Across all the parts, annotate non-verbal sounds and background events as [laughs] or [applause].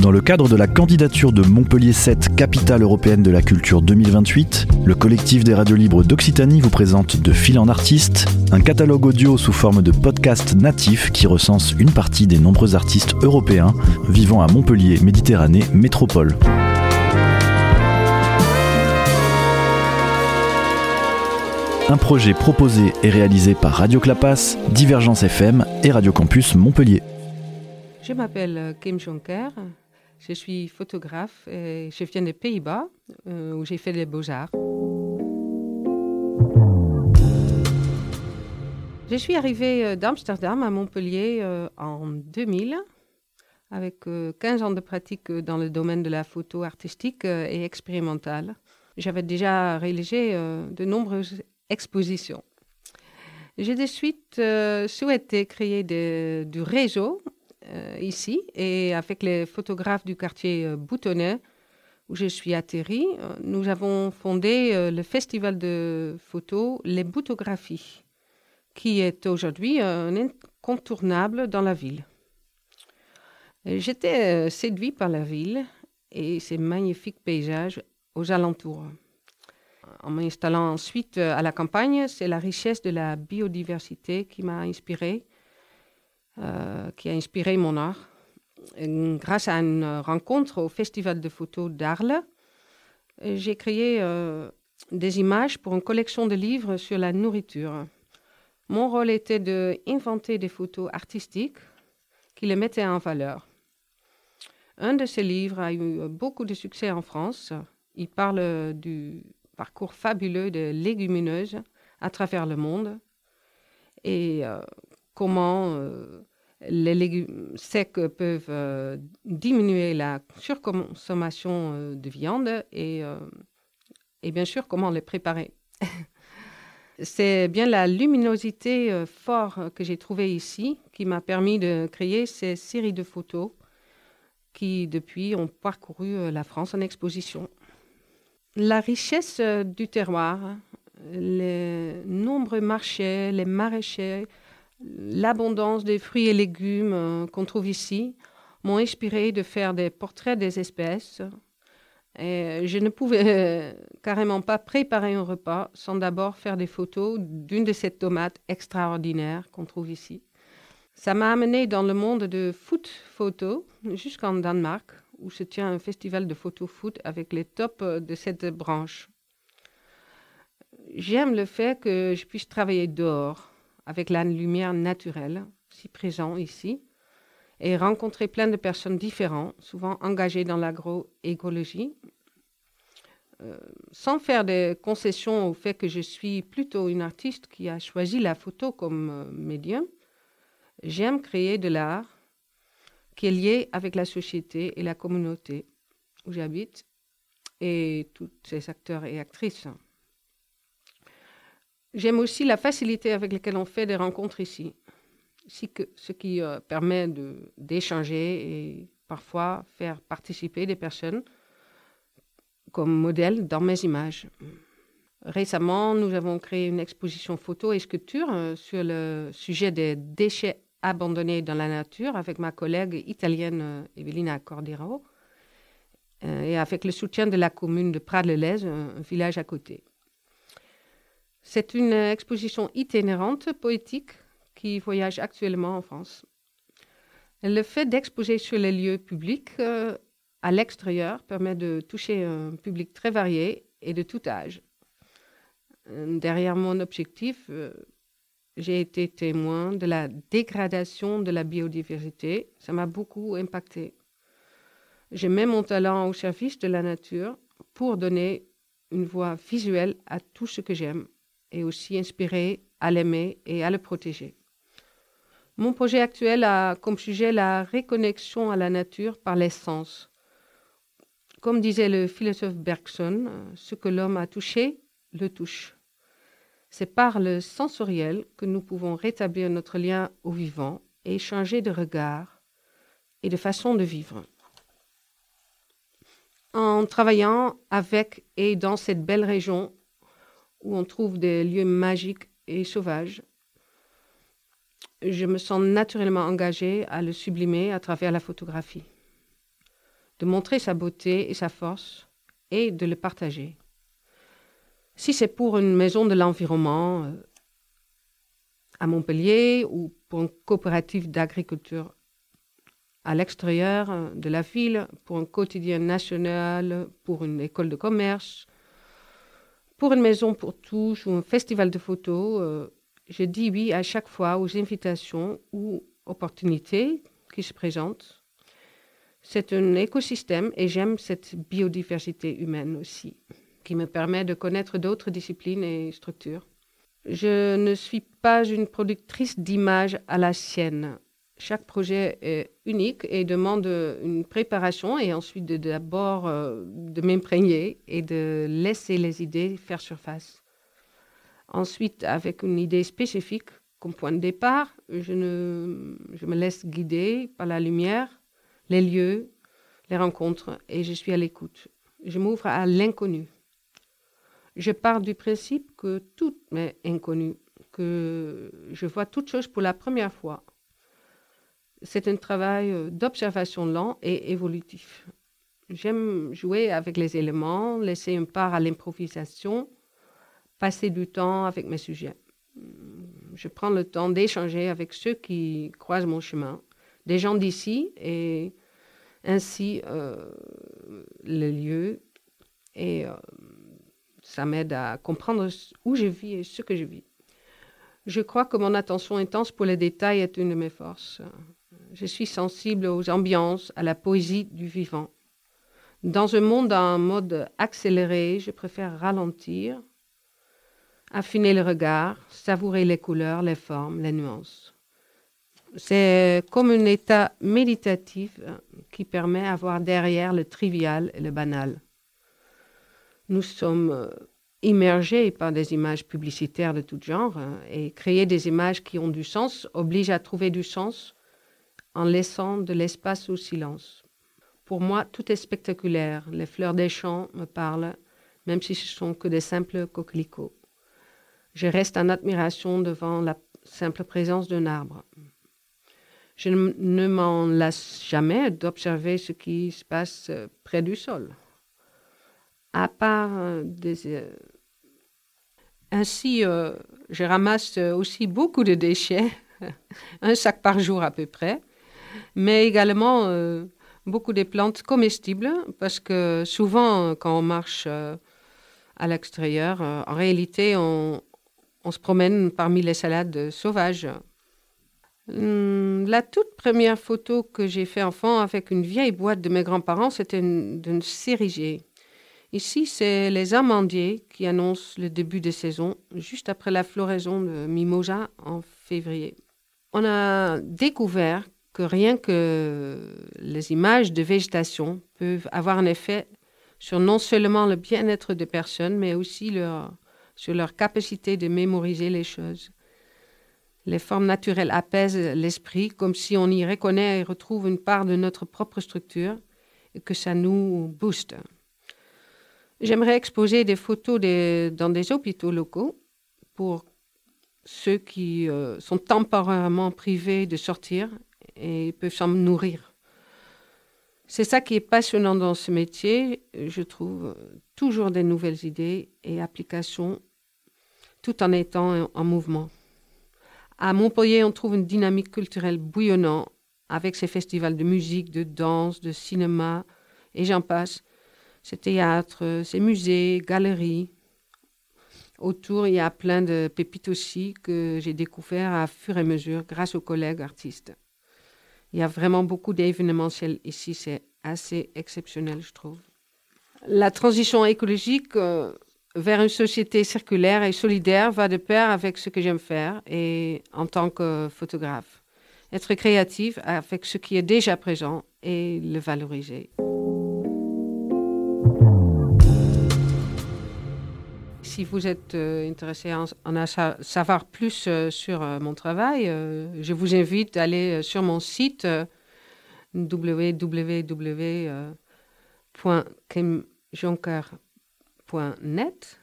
Dans le cadre de la candidature de Montpellier 7 Capitale européenne de la culture 2028, le collectif des radios libres d'Occitanie vous présente De fil en artiste, un catalogue audio sous forme de podcast natif qui recense une partie des nombreux artistes européens vivant à Montpellier, Méditerranée, métropole. Un projet proposé et réalisé par Radio Clapas, Divergence FM et Radio Campus Montpellier. Je m'appelle Kim Jonker, je suis photographe et je viens des Pays-Bas euh, où j'ai fait les beaux-arts. Je suis arrivée euh, d'Amsterdam à Montpellier euh, en 2000 avec 15 ans de pratique dans le domaine de la photo artistique et expérimentale. J'avais déjà réalisé de nombreuses expositions. J'ai de suite souhaité créer du réseau ici et avec les photographes du quartier euh, Boutonnet où je suis atterrie, euh, nous avons fondé le festival de photos Les Boutographies, qui est aujourd'hui un incontournable dans la ville. J'étais séduit par la ville et ses magnifiques paysages aux alentours. En m'installant ensuite à la campagne, c'est la richesse de la biodiversité qui m'a inspirée euh, qui a inspiré mon art. grâce à une rencontre au Festival de photos d'Arles, j'ai créé euh, des images pour une collection de livres sur la nourriture. Mon rôle était d'inventer des photos artistiques qui les mettaient en valeur. Un de ces livres a eu beaucoup de succès en France. Il parle du parcours fabuleux de légumineuses à travers le monde et euh, comment euh, les légumes secs peuvent euh, diminuer la surconsommation euh, de viande et, et, bien sûr comment les préparer. [laughs] C'est bien la luminosité forte que j'ai trouvée ici qui m'a permis de créer ces séries de photos qui, depuis, ont parcouru la France en exposition. La richesse du terroir, les nombreux marchés, les maraîchers, l'abondance des fruits et légumes euh, qu'on trouve ici m'ont inspiré de faire des portraits des espèces. Et je ne pouvais euh, carrément pas préparer un repas sans d'abord faire des photos d'une de ces tomates extraordinaires qu'on trouve ici. Ça m'a amené dans le monde de foot photo jusqu'en Danemark, où se tient un festival de photo foot avec les tops de cette branche. J'aime le fait que je puisse travailler dehors, avec la lumière naturelle, si présent ici, et rencontrer plein de personnes différentes, souvent engagées dans l'agroécologie, euh, sans faire des concessions au fait que je suis plutôt une artiste qui a choisi la photo comme euh, médium. J'aime créer de l'art qui est lié avec la société et la communauté où j'habite et tous ces acteurs et actrices. J'aime aussi la facilité avec laquelle on fait des rencontres ici, ce qui euh, permet d'échanger et parfois faire participer des personnes comme modèle dans mes images. Récemment, nous avons créé une exposition photo et sculpture euh, sur le sujet des déchets abandonnés dans la nature avec ma collègue italienne euh, Evelina Cordero et avec le soutien de la commune de Prades-le-Lez, un village à côté. C'est une exposition itinérante, poétique, qui voyage actuellement en France. Le fait d'exposer sur les lieux publics euh, à l'extérieur permet de toucher un public très varié et de tout âge. Euh, derrière mon objectif, euh, j'ai été témoin de la dégradation de la biodiversité. Ça m'a beaucoup impacté. J'ai mis mon talent au service de la nature pour donner une voix visuelle à tout ce que j'aime et aussi inspiré à l'aimer et à le protéger. Mon projet actuel a comme sujet la réconnexion à la nature par l'essence. Comme disait le philosophe Bergson, ce que l'homme a touché, le touche. C'est par le sensoriel que nous pouvons rétablir notre lien au vivant et changer de regard et de façon de vivre. En travaillant avec et dans cette belle région où on trouve des lieux magiques et sauvages. Je me sens naturellement engagée à le sublimer à travers la photographie. de montrer sa beauté et sa force et de le partager. Si c'est pour une maison de l'environnement euh, à Montpellier ou pour une coopérative d'agriculture à l'extérieur euh, de la ville, pour un quotidien national, pour une école de commerce, pour une maison pour tous ou un festival de photos, euh, je dis oui à chaque fois aux invitations ou opportunités qui se présentent. C'est un écosystème et j'aime cette biodiversité humaine aussi qui me permet de connaître d'autres disciplines et structures. Je ne suis pas une productrice d'images à la sienne. Chaque projet est unique et demande une préparation et ensuite d'abord euh, de, m'imprégner et de laisser les idées faire surface. Ensuite, avec une idée spécifique comme point de départ, je, je me laisse guider par la lumière, les lieux, les rencontres et je suis à l'écoute. Je m'ouvre à l'inconnu je pars du principe que tout m'est inconnu, que je vois toute chose pour la première fois. C'est un travail euh, d'observation lent et évolutif. J'aime jouer avec les éléments, laisser une part à l'improvisation, passer du temps avec mes sujets. Je prends le temps d'échanger avec ceux qui croisent mon chemin, des gens d'ici et ainsi euh, le lieu et euh, ça m'aide à comprendre où je vis et ce que je vis. Je crois que mon attention intense pour les détails est une de mes forces. Je suis sensible aux ambiances, à la poésie du vivant. Dans un monde en mode accéléré, je préfère ralentir, affiner le regard, savourer les couleurs, les formes, les nuances. C'est comme un état méditatif qui permet d'avoir derrière le trivial et le banal nous sommes immergés par des images publicitaires de tout genre hein, et créer des images qui ont du sens oblige à trouver du sens en laissant de l'espace au silence. Pour moi, tout est spectaculaire. Les fleurs des champs me parlent, même si ce sont que des simples coquelicots. Je reste en admiration devant la simple présence d'un arbre. Je ne m'en lasse jamais d'observer ce qui se passe euh, près du sol à part euh, des... Euh, ainsi, je ramasse aussi beaucoup de déchets, [laughs] un sac par jour à peu près, mais également beaucoup de plantes comestibles, parce que souvent, quand on marche à l'extérieur, en réalité, on, on, se promène parmi les salades sauvages. Hum, la toute première photo que j'ai fait enfant avec une vieille boîte de mes grands-parents, c'était d'une cerisier. Ici, c'est les amandiers qui annoncent le début de saison, juste après la floraison de mimosa en février. On a découvert que rien que les images de végétation peuvent avoir un effet sur non seulement le bien-être des personnes, mais aussi sur leur capacité de mémoriser les choses. Les formes naturelles apaisent l'esprit comme si on y reconnaît et retrouve une part de notre propre structure et que ça nous booste. J'aimerais exposer des photos dans des hôpitaux locaux pour ceux qui euh, sont temporairement privés de sortir et peuvent s'en nourrir. C'est ça qui est passionnant dans ce métier. Je trouve toujours des nouvelles idées et applications tout en étant en mouvement. À Montpellier, on trouve une dynamique culturelle bouillonnante avec ses festivals de musique, de danse, de cinéma et j'en passe ces théâtres, ces musées, galeries. Autour, il y a plein de pépites aussi que j'ai découvert à fur et à mesure grâce aux collègues artistes. Il y a vraiment beaucoup d'événementiels ici, c'est assez exceptionnel, je trouve. La transition écologique euh, vers une société circulaire et solidaire va de pair avec ce que j'aime faire et en tant que photographe. Être créatif avec ce qui est déjà présent et le valoriser. Si vous êtes euh, intéressé en, en savoir plus euh, sur euh, mon travail, je vous invite à aller sur mon site www.kimjonker.net.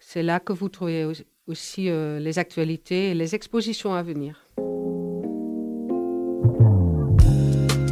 C'est là que vous trouvez aussi les actualités et les expositions à venir.